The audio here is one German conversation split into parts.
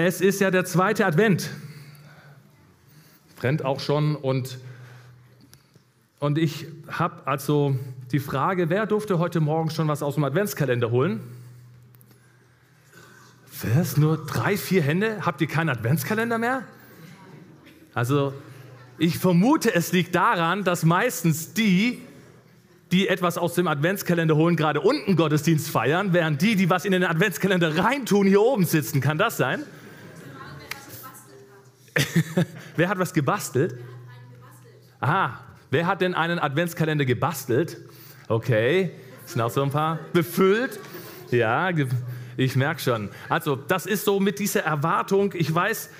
Es ist ja der zweite Advent. Brennt auch schon und, und ich habe also die Frage, wer durfte heute Morgen schon was aus dem Adventskalender holen? Was? Nur drei, vier Hände? Habt ihr keinen Adventskalender mehr? Also ich vermute, es liegt daran, dass meistens die, die etwas aus dem Adventskalender holen, gerade unten Gottesdienst feiern, während die, die was in den Adventskalender reintun, hier oben sitzen. Kann das sein? Wer hat was gebastelt? Aha, wer hat denn einen Adventskalender gebastelt? Okay, sind auch so ein paar befüllt. Ja, ich merke schon. Also, das ist so mit dieser Erwartung. Ich weiß,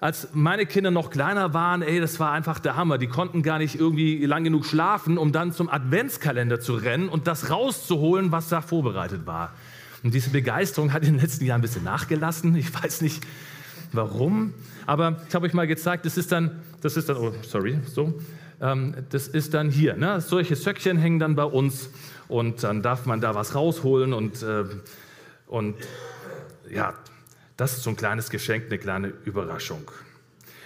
als meine Kinder noch kleiner waren, ey, das war einfach der Hammer. Die konnten gar nicht irgendwie lang genug schlafen, um dann zum Adventskalender zu rennen und das rauszuholen, was da vorbereitet war. Und diese Begeisterung hat in den letzten Jahren ein bisschen nachgelassen. Ich weiß nicht warum, aber ich habe euch mal gezeigt, das ist dann, das ist dann, oh, sorry, so, ähm, das ist dann hier. Ne? Solche Söckchen hängen dann bei uns und dann darf man da was rausholen und äh, und ja, das ist so ein kleines Geschenk, eine kleine Überraschung.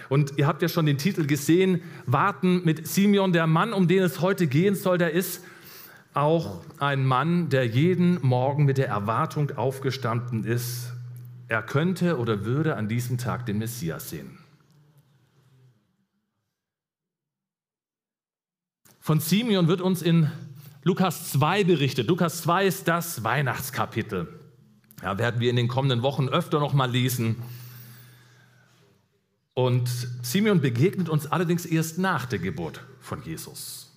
Und ihr habt ja schon den Titel gesehen, Warten mit Simeon, der Mann, um den es heute gehen soll, der ist auch ein Mann, der jeden Morgen mit der Erwartung aufgestanden ist, er könnte oder würde an diesem Tag den Messias sehen. Von Simeon wird uns in Lukas 2 berichtet. Lukas 2 ist das Weihnachtskapitel. Ja, werden wir in den kommenden Wochen öfter noch mal lesen. Und Simeon begegnet uns allerdings erst nach der Geburt von Jesus.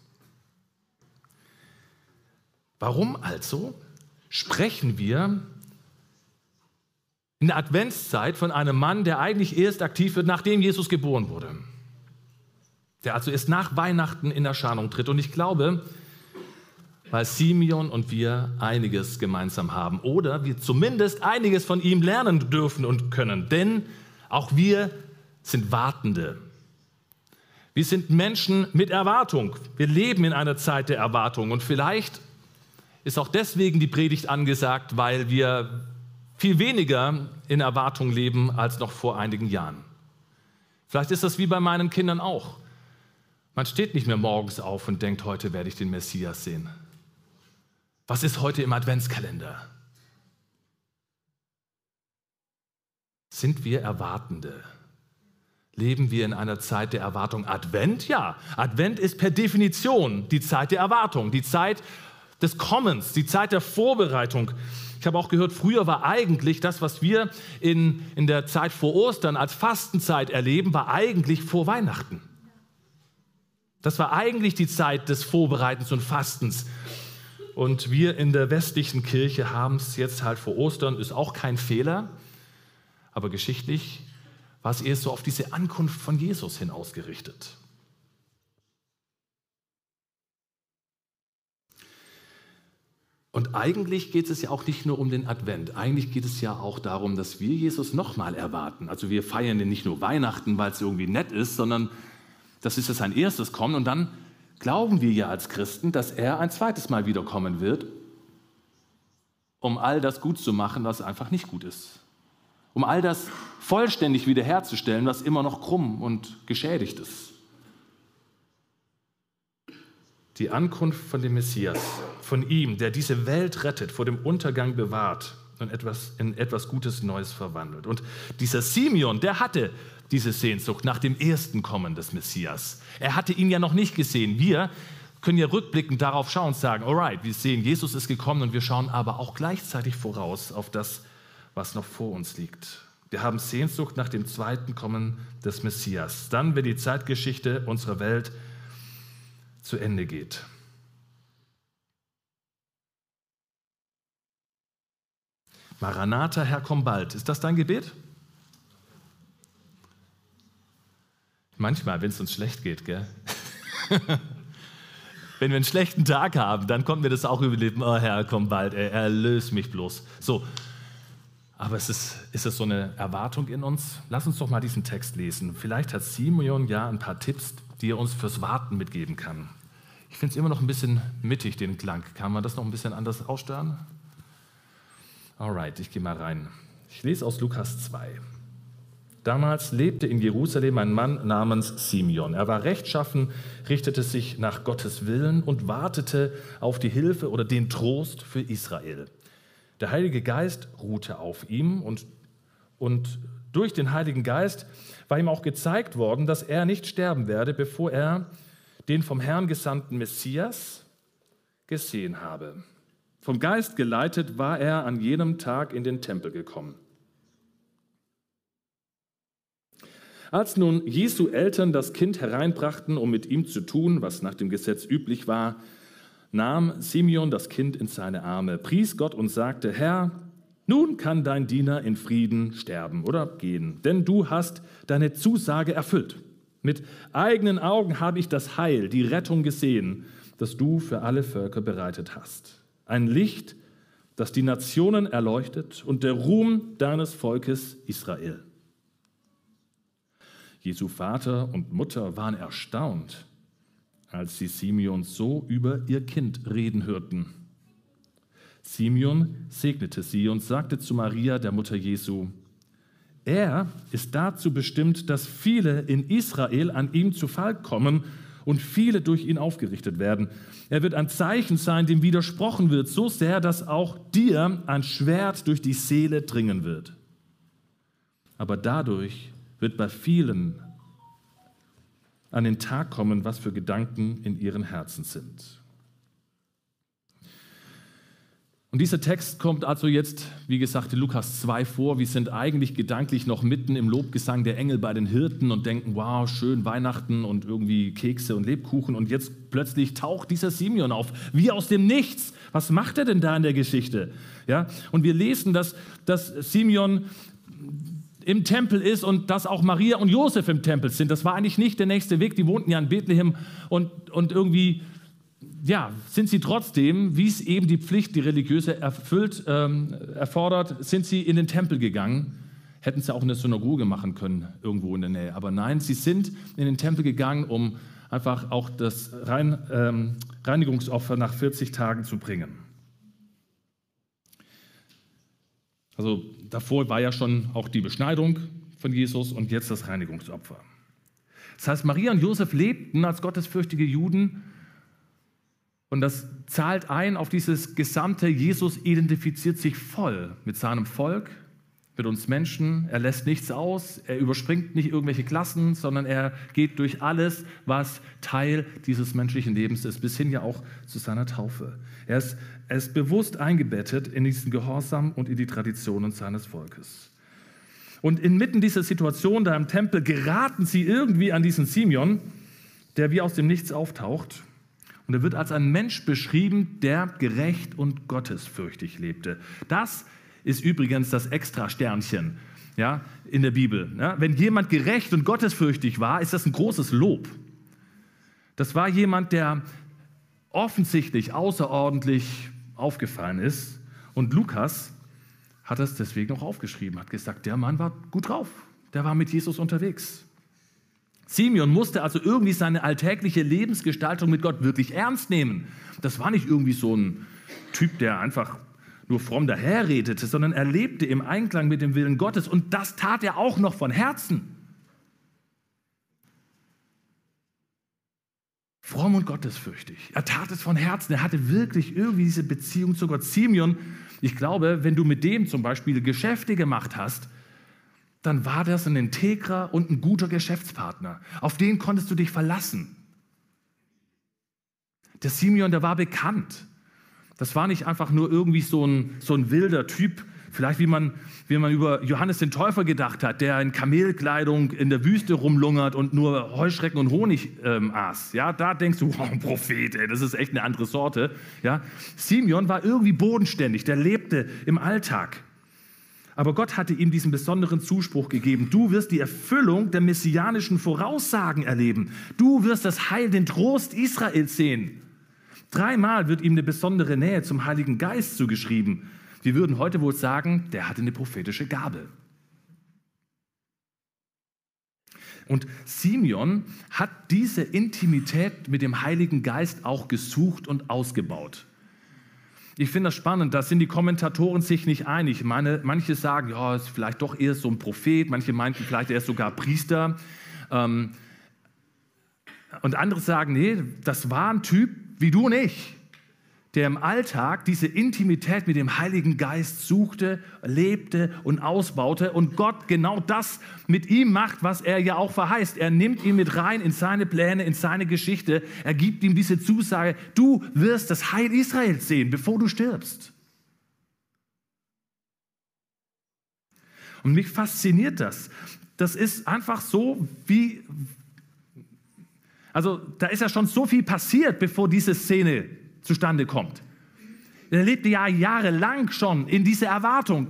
Warum also sprechen wir in der Adventszeit von einem Mann, der eigentlich erst aktiv wird, nachdem Jesus geboren wurde? Der also erst nach Weihnachten in Erscheinung tritt. Und ich glaube, weil Simeon und wir einiges gemeinsam haben oder wir zumindest einiges von ihm lernen dürfen und können. Denn auch wir sind Wartende. Wir sind Menschen mit Erwartung. Wir leben in einer Zeit der Erwartung und vielleicht ist auch deswegen die Predigt angesagt, weil wir viel weniger in Erwartung leben als noch vor einigen Jahren. Vielleicht ist das wie bei meinen Kindern auch. Man steht nicht mehr morgens auf und denkt, heute werde ich den Messias sehen. Was ist heute im Adventskalender? Sind wir Erwartende? Leben wir in einer Zeit der Erwartung? Advent? Ja, Advent ist per Definition die Zeit der Erwartung, die Zeit des Kommens, die Zeit der Vorbereitung. Ich habe auch gehört, früher war eigentlich das, was wir in, in der Zeit vor Ostern als Fastenzeit erleben, war eigentlich vor Weihnachten. Das war eigentlich die Zeit des Vorbereitens und Fastens. Und wir in der westlichen Kirche haben es jetzt halt vor Ostern, ist auch kein Fehler, aber geschichtlich war es eher so auf diese Ankunft von Jesus hin ausgerichtet. Und eigentlich geht es ja auch nicht nur um den Advent. Eigentlich geht es ja auch darum, dass wir Jesus nochmal erwarten. Also wir feiern ja nicht nur Weihnachten, weil es irgendwie nett ist, sondern das ist ja sein erstes Kommen und dann glauben wir ja als Christen, dass er ein zweites Mal wiederkommen wird, um all das gut zu machen, was einfach nicht gut ist. Um all das vollständig wiederherzustellen, was immer noch krumm und geschädigt ist. Die Ankunft von dem Messias, von ihm, der diese Welt rettet, vor dem Untergang bewahrt und etwas, in etwas Gutes Neues verwandelt. Und dieser Simeon, der hatte diese Sehnsucht nach dem ersten Kommen des Messias. Er hatte ihn ja noch nicht gesehen. Wir können ja rückblickend darauf schauen und sagen, alright, wir sehen, Jesus ist gekommen und wir schauen aber auch gleichzeitig voraus auf das, was noch vor uns liegt. Wir haben Sehnsucht nach dem zweiten Kommen des Messias. Dann, wenn die Zeitgeschichte unserer Welt zu Ende geht. Maranatha, Herr, komm bald. Ist das dein Gebet? Manchmal, wenn es uns schlecht geht, gell? wenn wir einen schlechten Tag haben, dann kommt mir das auch überleben. Oh Herr, komm bald, ey, erlöse mich bloß. So, aber es ist, ist es so eine Erwartung in uns? Lass uns doch mal diesen Text lesen. Vielleicht hat Simeon ja ein paar Tipps, die er uns fürs Warten mitgeben kann. Ich finde es immer noch ein bisschen mittig, den Klang. Kann man das noch ein bisschen anders aussteuern? Alright, ich gehe mal rein. Ich lese aus Lukas 2. Damals lebte in Jerusalem ein Mann namens Simeon. Er war rechtschaffen, richtete sich nach Gottes Willen und wartete auf die Hilfe oder den Trost für Israel. Der Heilige Geist ruhte auf ihm und, und durch den Heiligen Geist war ihm auch gezeigt worden, dass er nicht sterben werde, bevor er den vom Herrn gesandten Messias gesehen habe. Vom Geist geleitet war er an jenem Tag in den Tempel gekommen. Als nun Jesu Eltern das Kind hereinbrachten, um mit ihm zu tun, was nach dem Gesetz üblich war, nahm Simeon das Kind in seine Arme, pries Gott und sagte, Herr, nun kann dein Diener in Frieden sterben oder gehen, denn du hast deine Zusage erfüllt. Mit eigenen Augen habe ich das Heil, die Rettung gesehen, das du für alle Völker bereitet hast. Ein Licht, das die Nationen erleuchtet und der Ruhm deines Volkes Israel. Jesu Vater und Mutter waren erstaunt, als sie Simeon so über ihr Kind reden hörten. Simeon segnete sie und sagte zu Maria, der Mutter Jesu, er ist dazu bestimmt, dass viele in Israel an ihm zu Fall kommen und viele durch ihn aufgerichtet werden. Er wird ein Zeichen sein, dem widersprochen wird, so sehr, dass auch dir ein Schwert durch die Seele dringen wird. Aber dadurch wird bei vielen an den Tag kommen, was für Gedanken in ihren Herzen sind. Und dieser Text kommt also jetzt, wie gesagt, in Lukas 2 vor. Wir sind eigentlich gedanklich noch mitten im Lobgesang der Engel bei den Hirten und denken, wow, schön Weihnachten und irgendwie Kekse und Lebkuchen. Und jetzt plötzlich taucht dieser Simeon auf, wie aus dem Nichts. Was macht er denn da in der Geschichte? Ja? Und wir lesen, dass, dass Simeon im Tempel ist und dass auch Maria und Josef im Tempel sind. Das war eigentlich nicht der nächste Weg. Die wohnten ja in Bethlehem und, und irgendwie, ja, sind sie trotzdem, wie es eben die Pflicht, die religiöse erfüllt, ähm, erfordert, sind sie in den Tempel gegangen. Hätten sie auch eine Synagoge machen können, irgendwo in der Nähe. Aber nein, sie sind in den Tempel gegangen, um einfach auch das Rein, ähm, Reinigungsopfer nach 40 Tagen zu bringen. Also davor war ja schon auch die Beschneidung von Jesus und jetzt das Reinigungsopfer. Das heißt, Maria und Josef lebten als gottesfürchtige Juden und das zahlt ein auf dieses gesamte, Jesus identifiziert sich voll mit seinem Volk, mit uns Menschen. Er lässt nichts aus, er überspringt nicht irgendwelche Klassen, sondern er geht durch alles, was Teil dieses menschlichen Lebens ist, bis hin ja auch zu seiner Taufe. Er ist, er ist bewusst eingebettet in diesen Gehorsam und in die Traditionen seines Volkes. Und inmitten dieser Situation da im Tempel geraten sie irgendwie an diesen Simeon, der wie aus dem Nichts auftaucht. Und er wird als ein Mensch beschrieben, der gerecht und gottesfürchtig lebte. Das ist übrigens das Extra-Sternchen ja, in der Bibel. Ja, wenn jemand gerecht und gottesfürchtig war, ist das ein großes Lob. Das war jemand, der offensichtlich außerordentlich aufgefallen ist. Und Lukas hat das deswegen auch aufgeschrieben, hat gesagt, der Mann war gut drauf, der war mit Jesus unterwegs. Simeon musste also irgendwie seine alltägliche Lebensgestaltung mit Gott wirklich ernst nehmen. Das war nicht irgendwie so ein Typ, der einfach nur fromm daherredete, sondern er lebte im Einklang mit dem Willen Gottes und das tat er auch noch von Herzen. Fromm und gottesfürchtig. Er tat es von Herzen. Er hatte wirklich irgendwie diese Beziehung zu Gott. Simeon, ich glaube, wenn du mit dem zum Beispiel Geschäfte gemacht hast, dann war das ein integrer und ein guter Geschäftspartner. Auf den konntest du dich verlassen. Der Simeon, der war bekannt. Das war nicht einfach nur irgendwie so ein, so ein wilder Typ, vielleicht wie man, wie man über Johannes den Täufer gedacht hat, der in Kamelkleidung in der Wüste rumlungert und nur Heuschrecken und Honig ähm, aß. Ja, da denkst du, wow, Prophet, ey, das ist echt eine andere Sorte. Ja, Simeon war irgendwie bodenständig, der lebte im Alltag. Aber Gott hatte ihm diesen besonderen Zuspruch gegeben. Du wirst die Erfüllung der messianischen Voraussagen erleben. Du wirst das Heil, den Trost Israels sehen. Dreimal wird ihm eine besondere Nähe zum Heiligen Geist zugeschrieben. Wir würden heute wohl sagen, der hatte eine prophetische Gabe. Und Simeon hat diese Intimität mit dem Heiligen Geist auch gesucht und ausgebaut. Ich finde das spannend, da sind die Kommentatoren sich nicht einig. Meine, manche sagen, ja, ist vielleicht doch eher so ein Prophet, manche meinten vielleicht, er ist sogar Priester. Ähm, und andere sagen, nee, das war ein Typ wie du und ich der im Alltag diese Intimität mit dem Heiligen Geist suchte, lebte und ausbaute und Gott genau das mit ihm macht, was er ja auch verheißt. Er nimmt ihn mit rein in seine Pläne, in seine Geschichte. Er gibt ihm diese Zusage, du wirst das Heil Israels sehen, bevor du stirbst. Und mich fasziniert das. Das ist einfach so wie, also da ist ja schon so viel passiert, bevor diese Szene zustande kommt. Er lebte ja jahrelang schon in dieser Erwartung.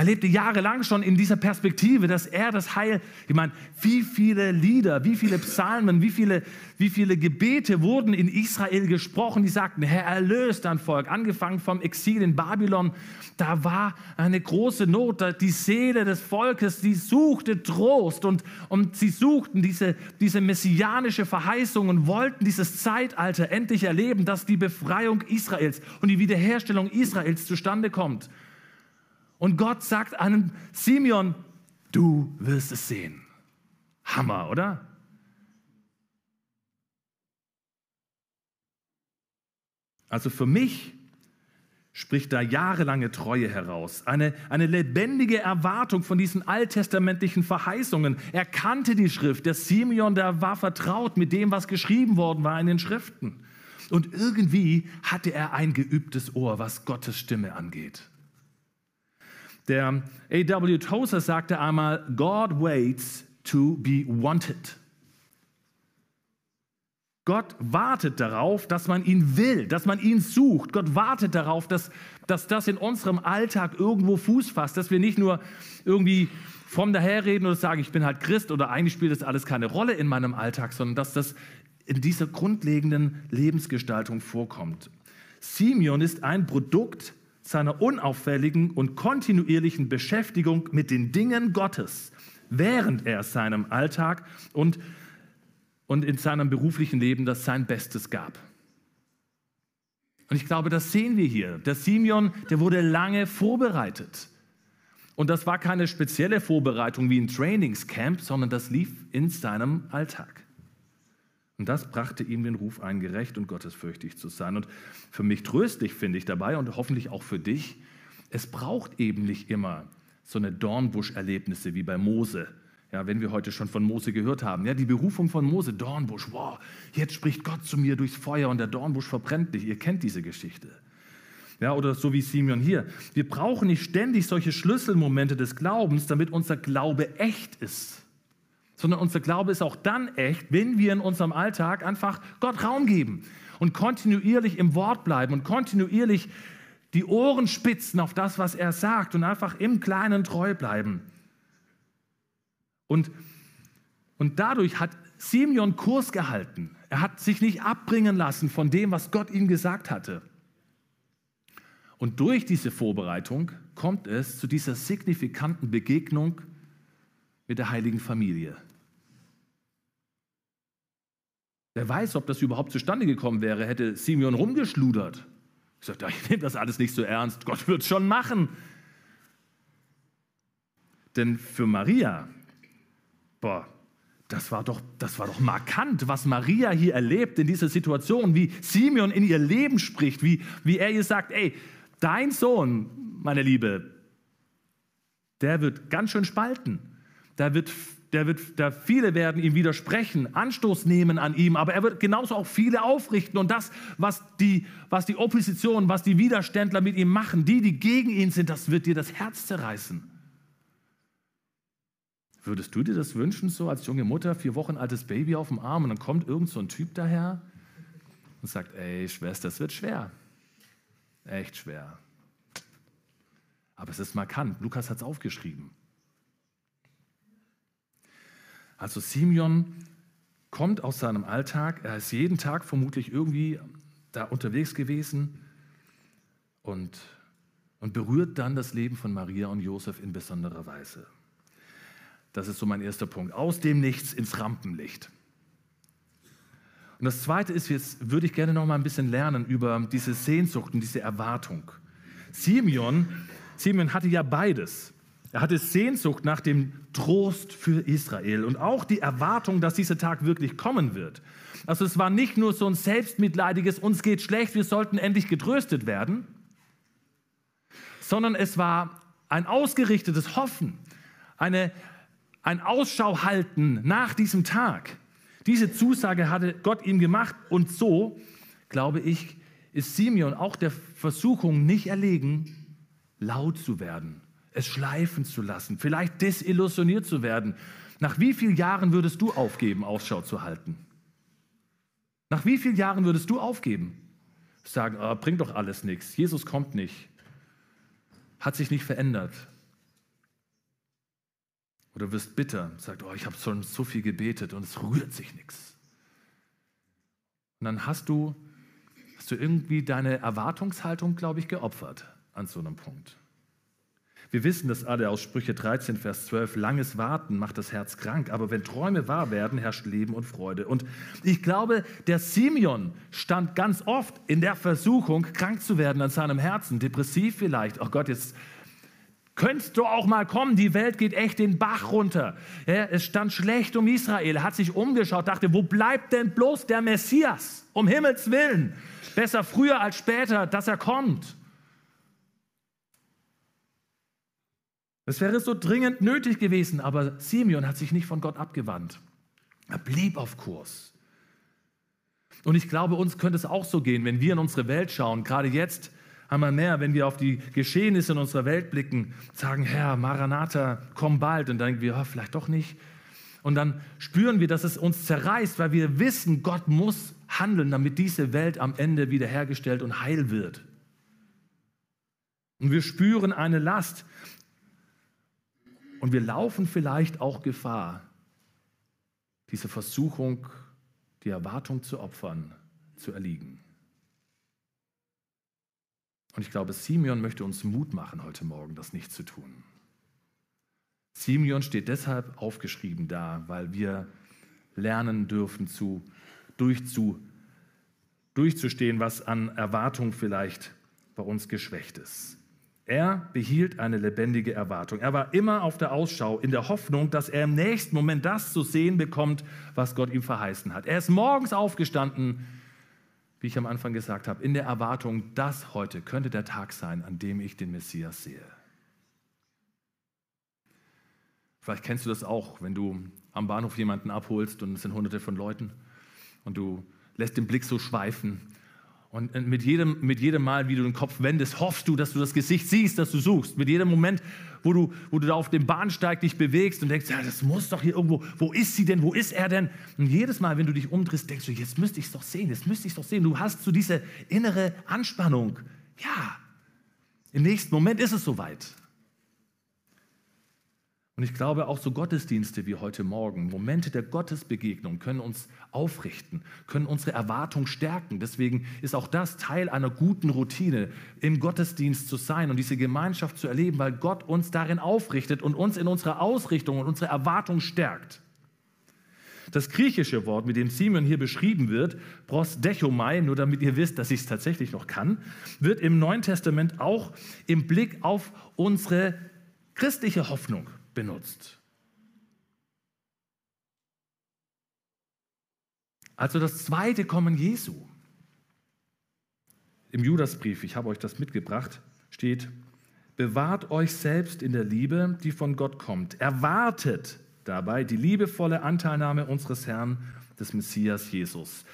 Er lebte jahrelang schon in dieser Perspektive, dass er das Heil, ich meine, wie viele Lieder, wie viele Psalmen, wie viele, wie viele Gebete wurden in Israel gesprochen, die sagten, Herr, erlöst dein Volk, angefangen vom Exil in Babylon. Da war eine große Not, die Seele des Volkes, die suchte Trost und, und sie suchten diese, diese messianische Verheißung und wollten dieses Zeitalter endlich erleben, dass die Befreiung Israels und die Wiederherstellung Israels zustande kommt. Und Gott sagt einem Simeon, du wirst es sehen. Hammer, oder? Also für mich spricht da jahrelange Treue heraus, eine, eine lebendige Erwartung von diesen alttestamentlichen Verheißungen. Er kannte die Schrift, der Simeon, der war vertraut mit dem, was geschrieben worden war in den Schriften. Und irgendwie hatte er ein geübtes Ohr, was Gottes Stimme angeht. Der A.W. Tozer sagte einmal, God waits to be wanted. Gott wartet darauf, dass man ihn will, dass man ihn sucht. Gott wartet darauf, dass, dass das in unserem Alltag irgendwo Fuß fasst, dass wir nicht nur irgendwie vom daherreden oder sagen, ich bin halt Christ oder eigentlich spielt das alles keine Rolle in meinem Alltag, sondern dass das in dieser grundlegenden Lebensgestaltung vorkommt. Simeon ist ein Produkt seiner unauffälligen und kontinuierlichen Beschäftigung mit den Dingen Gottes, während er seinem Alltag und, und in seinem beruflichen Leben das sein Bestes gab. Und ich glaube, das sehen wir hier. Der Simeon, der wurde lange vorbereitet. Und das war keine spezielle Vorbereitung wie ein Trainingscamp, sondern das lief in seinem Alltag. Und das brachte ihm den Ruf ein, gerecht und gottesfürchtig zu sein. Und für mich tröstlich finde ich dabei und hoffentlich auch für dich, es braucht eben nicht immer so eine Dornbusch-Erlebnisse wie bei Mose. Ja, wenn wir heute schon von Mose gehört haben, ja, die Berufung von Mose, Dornbusch, wow, jetzt spricht Gott zu mir durchs Feuer und der Dornbusch verbrennt dich. Ihr kennt diese Geschichte. Ja, oder so wie Simeon hier. Wir brauchen nicht ständig solche Schlüsselmomente des Glaubens, damit unser Glaube echt ist sondern unser Glaube ist auch dann echt, wenn wir in unserem Alltag einfach Gott Raum geben und kontinuierlich im Wort bleiben und kontinuierlich die Ohren spitzen auf das, was er sagt und einfach im Kleinen treu bleiben. Und, und dadurch hat Simeon Kurs gehalten. Er hat sich nicht abbringen lassen von dem, was Gott ihm gesagt hatte. Und durch diese Vorbereitung kommt es zu dieser signifikanten Begegnung mit der heiligen Familie. Wer weiß, ob das überhaupt zustande gekommen wäre, hätte Simeon rumgeschludert. Ich sagte, ich nehme das alles nicht so ernst. Gott wird es schon machen. Denn für Maria, boah, das war, doch, das war doch markant, was Maria hier erlebt in dieser Situation, wie Simeon in ihr Leben spricht, wie, wie er ihr sagt, ey, dein Sohn, meine Liebe, der wird ganz schön spalten. Da wird der wird, der viele werden ihm widersprechen, Anstoß nehmen an ihm, aber er wird genauso auch viele aufrichten. Und das, was die, was die Opposition, was die Widerständler mit ihm machen, die, die gegen ihn sind, das wird dir das Herz zerreißen. Würdest du dir das wünschen, so als junge Mutter, vier Wochen altes Baby auf dem Arm und dann kommt irgend so ein Typ daher und sagt, ey Schwester, es wird schwer. Echt schwer. Aber es ist markant. Lukas hat es aufgeschrieben. Also Simeon kommt aus seinem Alltag, er ist jeden Tag vermutlich irgendwie da unterwegs gewesen und, und berührt dann das Leben von Maria und Josef in besonderer Weise. Das ist so mein erster Punkt. Aus dem Nichts ins Rampenlicht. Und das Zweite ist, jetzt würde ich gerne noch mal ein bisschen lernen über diese Sehnsucht und diese Erwartung. Simeon, Simeon hatte ja beides. Er hatte Sehnsucht nach dem Trost für Israel und auch die Erwartung, dass dieser Tag wirklich kommen wird. Also es war nicht nur so ein selbstmitleidiges, uns geht schlecht, wir sollten endlich getröstet werden, sondern es war ein ausgerichtetes Hoffen, eine, ein Ausschau halten nach diesem Tag. Diese Zusage hatte Gott ihm gemacht und so, glaube ich, ist Simeon auch der Versuchung nicht erlegen, laut zu werden es schleifen zu lassen, vielleicht desillusioniert zu werden. Nach wie vielen Jahren würdest du aufgeben, Ausschau zu halten? Nach wie vielen Jahren würdest du aufgeben? Sagen, oh, bringt doch alles nichts, Jesus kommt nicht, hat sich nicht verändert. Oder wirst bitter, sagt, oh, ich habe schon so viel gebetet und es rührt sich nichts. Und dann hast du, hast du irgendwie deine Erwartungshaltung, glaube ich, geopfert an so einem Punkt. Wir wissen das alle aus Sprüche 13, Vers 12. Langes Warten macht das Herz krank, aber wenn Träume wahr werden, herrscht Leben und Freude. Und ich glaube, der Simeon stand ganz oft in der Versuchung, krank zu werden an seinem Herzen, depressiv vielleicht. Oh Gott, jetzt könntest du auch mal kommen, die Welt geht echt den Bach runter. Ja, es stand schlecht um Israel, hat sich umgeschaut, dachte, wo bleibt denn bloß der Messias? Um Himmels Willen. Besser früher als später, dass er kommt. Es wäre so dringend nötig gewesen, aber Simeon hat sich nicht von Gott abgewandt. Er blieb auf Kurs. Und ich glaube, uns könnte es auch so gehen, wenn wir in unsere Welt schauen, gerade jetzt einmal mehr, wenn wir auf die Geschehnisse in unserer Welt blicken, sagen, Herr, Maranatha, komm bald. Und dann denken wir, oh, vielleicht doch nicht. Und dann spüren wir, dass es uns zerreißt, weil wir wissen, Gott muss handeln, damit diese Welt am Ende wiederhergestellt und heil wird. Und wir spüren eine Last. Und wir laufen vielleicht auch Gefahr, diese Versuchung, die Erwartung zu opfern, zu erliegen. Und ich glaube, Simeon möchte uns Mut machen, heute Morgen das nicht zu tun. Simeon steht deshalb aufgeschrieben da, weil wir lernen dürfen, zu, durchzu, durchzustehen, was an Erwartung vielleicht bei uns geschwächt ist. Er behielt eine lebendige Erwartung. Er war immer auf der Ausschau in der Hoffnung, dass er im nächsten Moment das zu sehen bekommt, was Gott ihm verheißen hat. Er ist morgens aufgestanden, wie ich am Anfang gesagt habe, in der Erwartung, dass heute könnte der Tag sein, an dem ich den Messias sehe. Vielleicht kennst du das auch, wenn du am Bahnhof jemanden abholst und es sind hunderte von Leuten und du lässt den Blick so schweifen und mit jedem, mit jedem Mal, wie du den Kopf wendest, hoffst du, dass du das Gesicht siehst, das du suchst. Mit jedem Moment, wo du, wo du da auf dem Bahnsteig dich bewegst und denkst, ja, das muss doch hier irgendwo, wo ist sie denn, wo ist er denn? Und jedes Mal, wenn du dich umdrehst, denkst du, jetzt müsste ich es doch sehen, jetzt müsste ich es doch sehen. Du hast so diese innere Anspannung. Ja, im nächsten Moment ist es soweit. Und ich glaube, auch so Gottesdienste wie heute Morgen, Momente der Gottesbegegnung können uns aufrichten, können unsere Erwartung stärken. Deswegen ist auch das Teil einer guten Routine, im Gottesdienst zu sein und diese Gemeinschaft zu erleben, weil Gott uns darin aufrichtet und uns in unserer Ausrichtung und unserer Erwartung stärkt. Das griechische Wort, mit dem Simeon hier beschrieben wird, prosdechomai, nur damit ihr wisst, dass ich es tatsächlich noch kann, wird im Neuen Testament auch im Blick auf unsere christliche Hoffnung benutzt. Also das zweite Kommen Jesu. Im Judasbrief, ich habe euch das mitgebracht, steht, bewahrt euch selbst in der Liebe, die von Gott kommt. Erwartet dabei die liebevolle Anteilnahme unseres Herrn, des Messias Jesus.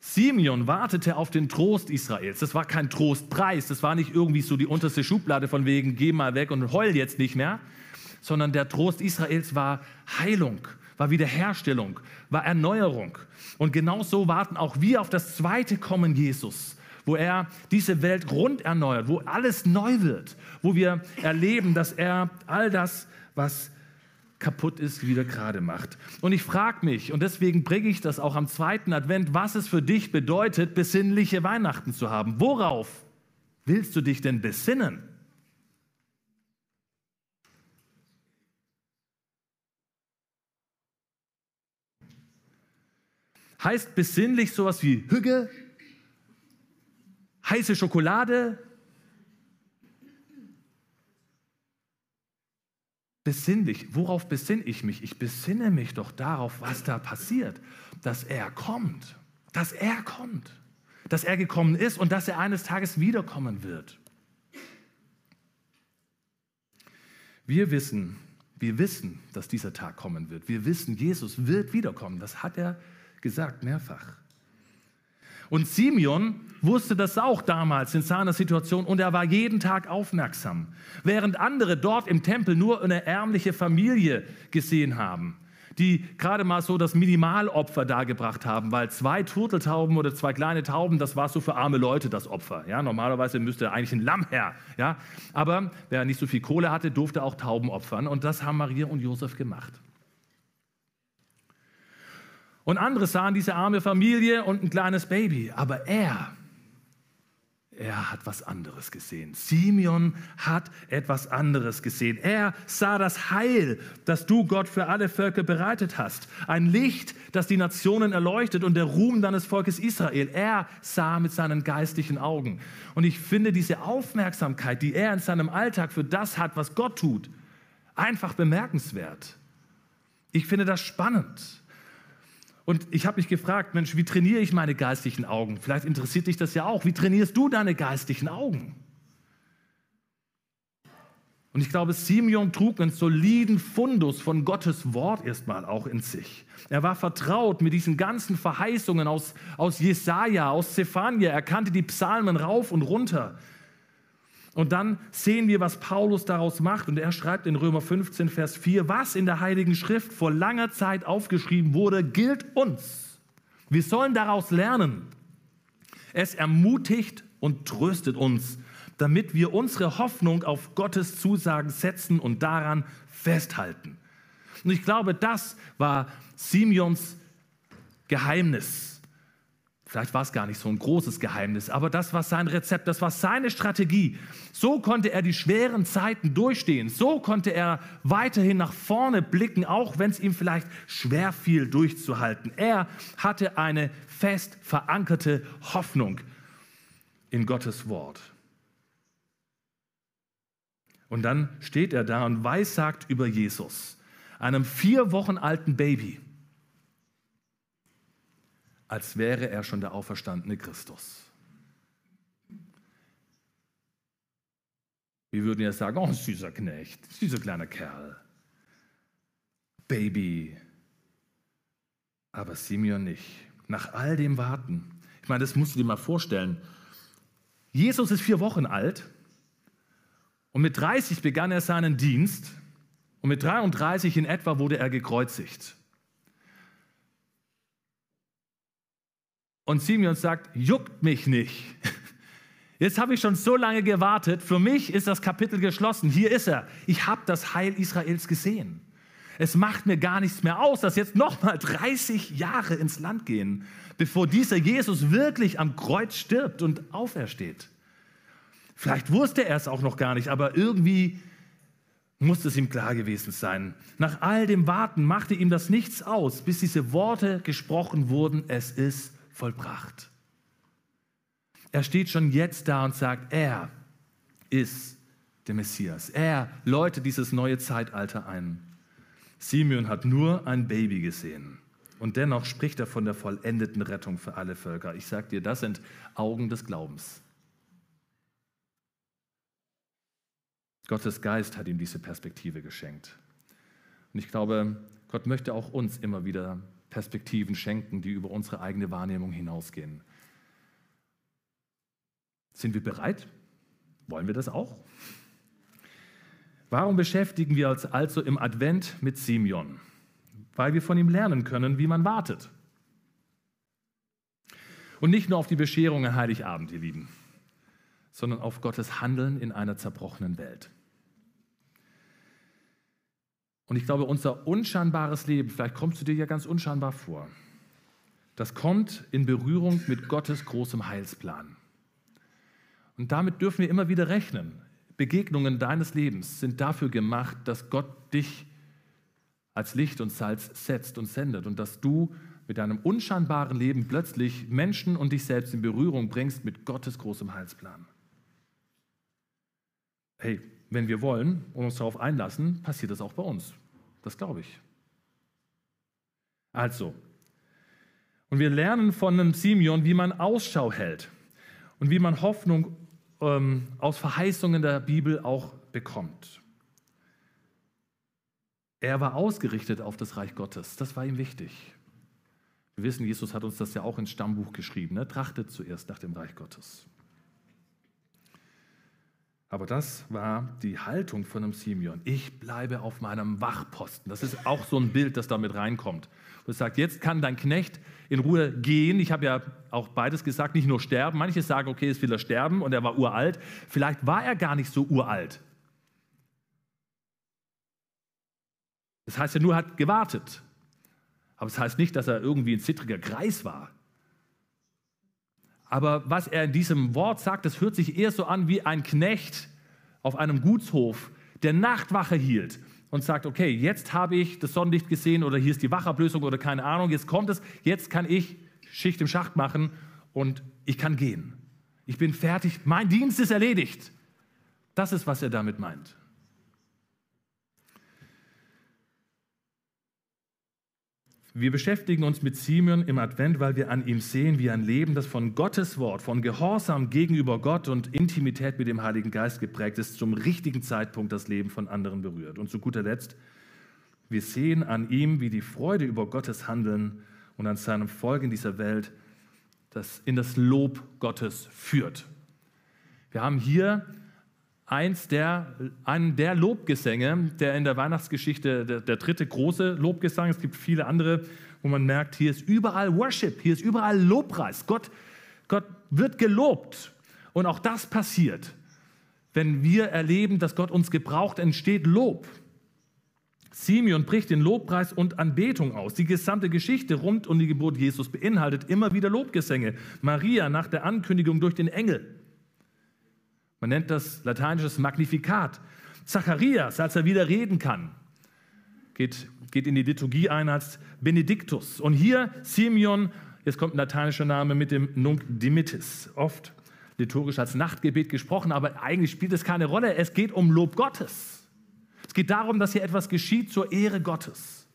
Simeon wartete auf den Trost Israels. Das war kein Trostpreis, das war nicht irgendwie so die unterste Schublade von wegen, geh mal weg und heul jetzt nicht mehr, sondern der Trost Israels war Heilung, war Wiederherstellung, war Erneuerung. Und genauso warten auch wir auf das zweite Kommen Jesus, wo er diese Welt rund erneuert, wo alles neu wird, wo wir erleben, dass er all das, was kaputt ist, wieder gerade macht. Und ich frage mich, und deswegen bringe ich das auch am zweiten Advent, was es für dich bedeutet, besinnliche Weihnachten zu haben. Worauf willst du dich denn besinnen? Heißt besinnlich sowas wie Hügge, heiße Schokolade, besinnlich. Worauf besinne ich mich? Ich besinne mich doch darauf, was da passiert, dass er kommt, dass er kommt, dass er gekommen ist und dass er eines Tages wiederkommen wird. Wir wissen, wir wissen, dass dieser Tag kommen wird. Wir wissen, Jesus wird wiederkommen. Das hat er gesagt mehrfach. Und Simeon wusste das auch damals in seiner Situation und er war jeden Tag aufmerksam. Während andere dort im Tempel nur eine ärmliche Familie gesehen haben, die gerade mal so das Minimalopfer dargebracht haben, weil zwei Turteltauben oder zwei kleine Tauben, das war so für arme Leute das Opfer. Ja, normalerweise müsste eigentlich ein Lamm her. Ja, aber wer nicht so viel Kohle hatte, durfte auch Tauben opfern und das haben Maria und Josef gemacht. Und andere sahen diese arme Familie und ein kleines Baby. Aber er, er hat was anderes gesehen. Simeon hat etwas anderes gesehen. Er sah das Heil, das du Gott für alle Völker bereitet hast. Ein Licht, das die Nationen erleuchtet und der Ruhm deines Volkes Israel. Er sah mit seinen geistlichen Augen. Und ich finde diese Aufmerksamkeit, die er in seinem Alltag für das hat, was Gott tut, einfach bemerkenswert. Ich finde das spannend. Und ich habe mich gefragt, Mensch, wie trainiere ich meine geistlichen Augen? Vielleicht interessiert dich das ja auch. Wie trainierst du deine geistlichen Augen? Und ich glaube, Simeon trug einen soliden Fundus von Gottes Wort erstmal auch in sich. Er war vertraut mit diesen ganzen Verheißungen aus, aus Jesaja, aus Zephania. Er kannte die Psalmen rauf und runter. Und dann sehen wir, was Paulus daraus macht. Und er schreibt in Römer 15, Vers 4, was in der Heiligen Schrift vor langer Zeit aufgeschrieben wurde, gilt uns. Wir sollen daraus lernen. Es ermutigt und tröstet uns, damit wir unsere Hoffnung auf Gottes Zusagen setzen und daran festhalten. Und ich glaube, das war Simeons Geheimnis Vielleicht war es gar nicht so ein großes Geheimnis, aber das war sein Rezept, das war seine Strategie. So konnte er die schweren Zeiten durchstehen. So konnte er weiterhin nach vorne blicken, auch wenn es ihm vielleicht schwer fiel durchzuhalten. Er hatte eine fest verankerte Hoffnung in Gottes Wort. Und dann steht er da und weissagt über Jesus, einem vier Wochen alten Baby als wäre er schon der auferstandene Christus. Wir würden ja sagen, oh, süßer Knecht, süßer kleiner Kerl, Baby. Aber Simeon nicht. Nach all dem Warten. Ich meine, das musst du dir mal vorstellen. Jesus ist vier Wochen alt und mit 30 begann er seinen Dienst und mit 33 in etwa wurde er gekreuzigt. Und Simeon sagt, juckt mich nicht. Jetzt habe ich schon so lange gewartet. Für mich ist das Kapitel geschlossen. Hier ist er. Ich habe das Heil Israels gesehen. Es macht mir gar nichts mehr aus, dass jetzt nochmal 30 Jahre ins Land gehen, bevor dieser Jesus wirklich am Kreuz stirbt und aufersteht. Vielleicht wusste er es auch noch gar nicht, aber irgendwie muss es ihm klar gewesen sein. Nach all dem Warten machte ihm das nichts aus, bis diese Worte gesprochen wurden, es ist vollbracht. Er steht schon jetzt da und sagt, er ist der Messias. Er läutet dieses neue Zeitalter ein. Simeon hat nur ein Baby gesehen. Und dennoch spricht er von der vollendeten Rettung für alle Völker. Ich sage dir, das sind Augen des Glaubens. Gottes Geist hat ihm diese Perspektive geschenkt. Und ich glaube, Gott möchte auch uns immer wieder Perspektiven schenken, die über unsere eigene Wahrnehmung hinausgehen. Sind wir bereit? Wollen wir das auch? Warum beschäftigen wir uns also im Advent mit Simeon? Weil wir von ihm lernen können, wie man wartet. Und nicht nur auf die Bescherung an Heiligabend, ihr Lieben, sondern auf Gottes Handeln in einer zerbrochenen Welt. Und ich glaube, unser unscheinbares Leben, vielleicht kommst du dir ja ganz unscheinbar vor, das kommt in Berührung mit Gottes großem Heilsplan. Und damit dürfen wir immer wieder rechnen. Begegnungen deines Lebens sind dafür gemacht, dass Gott dich als Licht und Salz setzt und sendet und dass du mit deinem unscheinbaren Leben plötzlich Menschen und dich selbst in Berührung bringst mit Gottes großem Heilsplan. Hey, wenn wir wollen und uns darauf einlassen, passiert das auch bei uns. Das glaube ich. Also, und wir lernen von einem Simeon, wie man Ausschau hält und wie man Hoffnung ähm, aus Verheißungen der Bibel auch bekommt. Er war ausgerichtet auf das Reich Gottes. Das war ihm wichtig. Wir wissen, Jesus hat uns das ja auch ins Stammbuch geschrieben. Ne? Trachtet zuerst nach dem Reich Gottes. Aber das war die Haltung von einem Simeon. Ich bleibe auf meinem Wachposten. Das ist auch so ein Bild, das damit reinkommt. Wo es sagt, jetzt kann dein Knecht in Ruhe gehen. Ich habe ja auch beides gesagt, nicht nur sterben. Manche sagen, okay, jetzt will er sterben und er war uralt. Vielleicht war er gar nicht so uralt. Das heißt ja nur, er hat gewartet. Aber das heißt nicht, dass er irgendwie ein zittriger Kreis war. Aber was er in diesem Wort sagt, das hört sich eher so an wie ein Knecht auf einem Gutshof, der Nachtwache hielt und sagt, okay, jetzt habe ich das Sonnenlicht gesehen oder hier ist die Wachablösung oder keine Ahnung, jetzt kommt es, jetzt kann ich Schicht im Schacht machen und ich kann gehen. Ich bin fertig, mein Dienst ist erledigt. Das ist, was er damit meint. Wir beschäftigen uns mit Simeon im Advent, weil wir an ihm sehen, wie ein Leben, das von Gottes Wort, von Gehorsam gegenüber Gott und Intimität mit dem Heiligen Geist geprägt ist, zum richtigen Zeitpunkt das Leben von anderen berührt. Und zu guter Letzt, wir sehen an ihm, wie die Freude über Gottes Handeln und an seinem Volk in dieser Welt das in das Lob Gottes führt. Wir haben hier eins der, einen der Lobgesänge, der in der Weihnachtsgeschichte der, der dritte große Lobgesang. Es gibt viele andere, wo man merkt, hier ist überall Worship, hier ist überall Lobpreis. Gott, Gott wird gelobt. Und auch das passiert. Wenn wir erleben, dass Gott uns gebraucht, entsteht Lob. Simeon bricht den Lobpreis und Anbetung aus. Die gesamte Geschichte rund um die Geburt Jesus beinhaltet immer wieder Lobgesänge. Maria nach der Ankündigung durch den Engel. Man nennt das lateinisches Magnifikat. Zacharias, als er wieder reden kann, geht, geht in die Liturgie ein als Benediktus. Und hier Simeon, jetzt kommt ein lateinischer Name mit dem Nunc Dimittis, oft liturgisch als Nachtgebet gesprochen, aber eigentlich spielt es keine Rolle. Es geht um Lob Gottes. Es geht darum, dass hier etwas geschieht zur Ehre Gottes.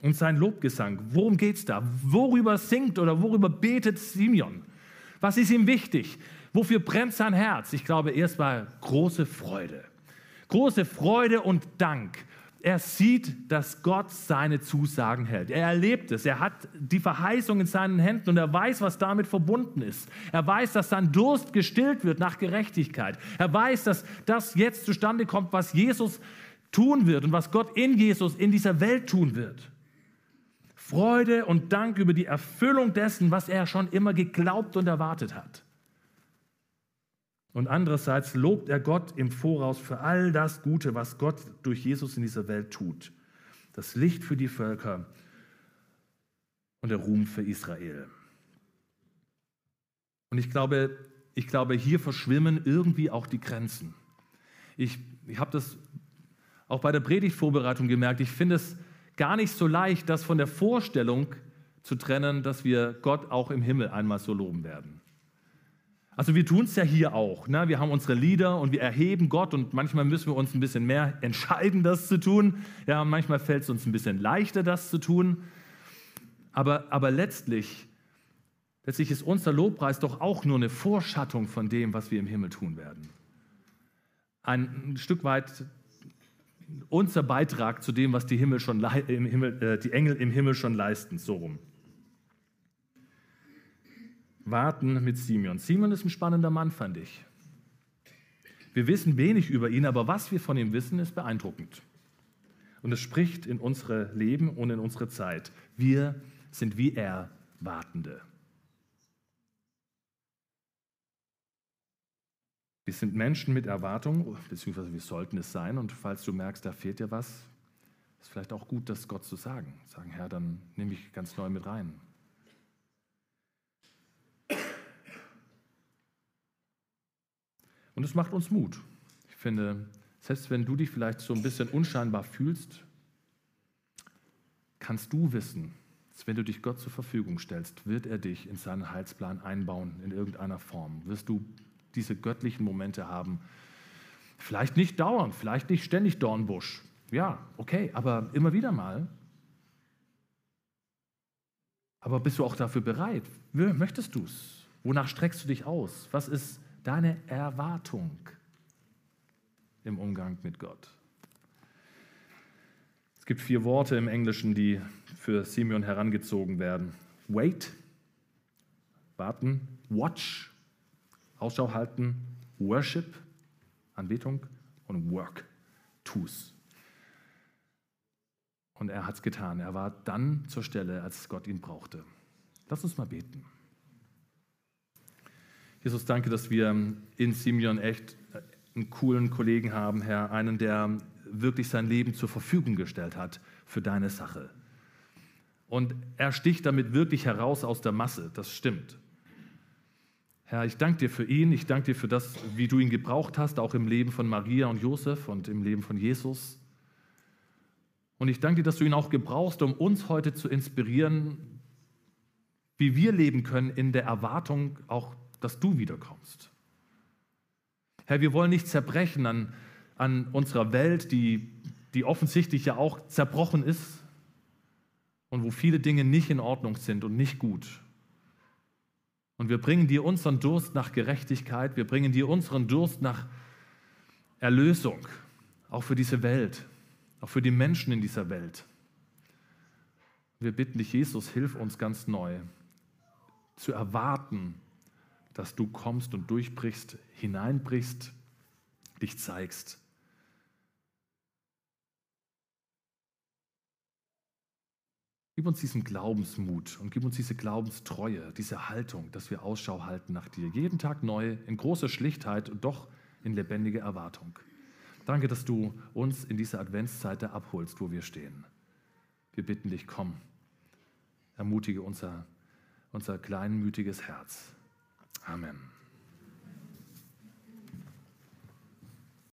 Und sein Lobgesang, worum geht es da? Worüber singt oder worüber betet Simeon? Was ist ihm wichtig? Wofür brennt sein Herz? Ich glaube, erstmal große Freude. Große Freude und Dank. Er sieht, dass Gott seine Zusagen hält. Er erlebt es. Er hat die Verheißung in seinen Händen und er weiß, was damit verbunden ist. Er weiß, dass sein Durst gestillt wird nach Gerechtigkeit. Er weiß, dass das jetzt zustande kommt, was Jesus tun wird und was Gott in Jesus in dieser Welt tun wird. Freude und Dank über die Erfüllung dessen, was er schon immer geglaubt und erwartet hat. Und andererseits lobt er Gott im Voraus für all das Gute, was Gott durch Jesus in dieser Welt tut. Das Licht für die Völker und der Ruhm für Israel. Und ich glaube, ich glaube, hier verschwimmen irgendwie auch die Grenzen. Ich, ich habe das auch bei der Predigtvorbereitung gemerkt. Ich finde es gar nicht so leicht, das von der Vorstellung zu trennen, dass wir Gott auch im Himmel einmal so loben werden. Also wir tun es ja hier auch. Ne? Wir haben unsere Lieder und wir erheben Gott und manchmal müssen wir uns ein bisschen mehr entscheiden, das zu tun. Ja, manchmal fällt es uns ein bisschen leichter, das zu tun. Aber, aber letztlich, letztlich ist unser Lobpreis doch auch nur eine Vorschattung von dem, was wir im Himmel tun werden. Ein Stück weit unser Beitrag zu dem, was die, Himmel schon, im Himmel, äh, die Engel im Himmel schon leisten, so rum. Warten mit Simeon. Simeon ist ein spannender Mann, fand ich. Wir wissen wenig über ihn, aber was wir von ihm wissen, ist beeindruckend. Und es spricht in unsere Leben und in unsere Zeit. Wir sind wie er Wartende. Wir sind Menschen mit Erwartung, beziehungsweise wir sollten es sein. Und falls du merkst, da fehlt dir was, ist vielleicht auch gut, das Gott zu sagen. Sagen, Herr, dann nehme ich ganz neu mit rein. Und es macht uns Mut. Ich finde, selbst wenn du dich vielleicht so ein bisschen unscheinbar fühlst, kannst du wissen, dass wenn du dich Gott zur Verfügung stellst, wird er dich in seinen Heilsplan einbauen in irgendeiner Form. Wirst du diese göttlichen Momente haben. Vielleicht nicht dauernd, vielleicht nicht ständig Dornbusch. Ja, okay, aber immer wieder mal. Aber bist du auch dafür bereit? Möchtest du es? Wonach streckst du dich aus? Was ist deine Erwartung im Umgang mit Gott? Es gibt vier Worte im Englischen, die für Simeon herangezogen werden. Wait, warten, watch, Ausschau halten, worship, Anbetung und work, tu's. Und er hat es getan. Er war dann zur Stelle, als Gott ihn brauchte. Lass uns mal beten. Jesus, danke, dass wir in Simeon echt einen coolen Kollegen haben, Herr. Einen, der wirklich sein Leben zur Verfügung gestellt hat für deine Sache. Und er sticht damit wirklich heraus aus der Masse, das stimmt. Herr, ich danke dir für ihn, ich danke dir für das, wie du ihn gebraucht hast, auch im Leben von Maria und Josef und im Leben von Jesus. Und ich danke dir, dass du ihn auch gebrauchst, um uns heute zu inspirieren, wie wir leben können in der Erwartung auch, dass du wiederkommst. Herr, wir wollen nicht zerbrechen an, an unserer Welt, die, die offensichtlich ja auch zerbrochen ist und wo viele Dinge nicht in Ordnung sind und nicht gut. Und wir bringen dir unseren Durst nach Gerechtigkeit, wir bringen dir unseren Durst nach Erlösung, auch für diese Welt, auch für die Menschen in dieser Welt. Wir bitten dich, Jesus, hilf uns ganz neu zu erwarten, dass du kommst und durchbrichst, hineinbrichst, dich zeigst. Gib uns diesen Glaubensmut und gib uns diese Glaubenstreue, diese Haltung, dass wir Ausschau halten nach dir. Jeden Tag neu, in großer Schlichtheit und doch in lebendiger Erwartung. Danke, dass du uns in dieser Adventszeit da abholst, wo wir stehen. Wir bitten dich, komm, ermutige unser, unser kleinmütiges Herz. Amen.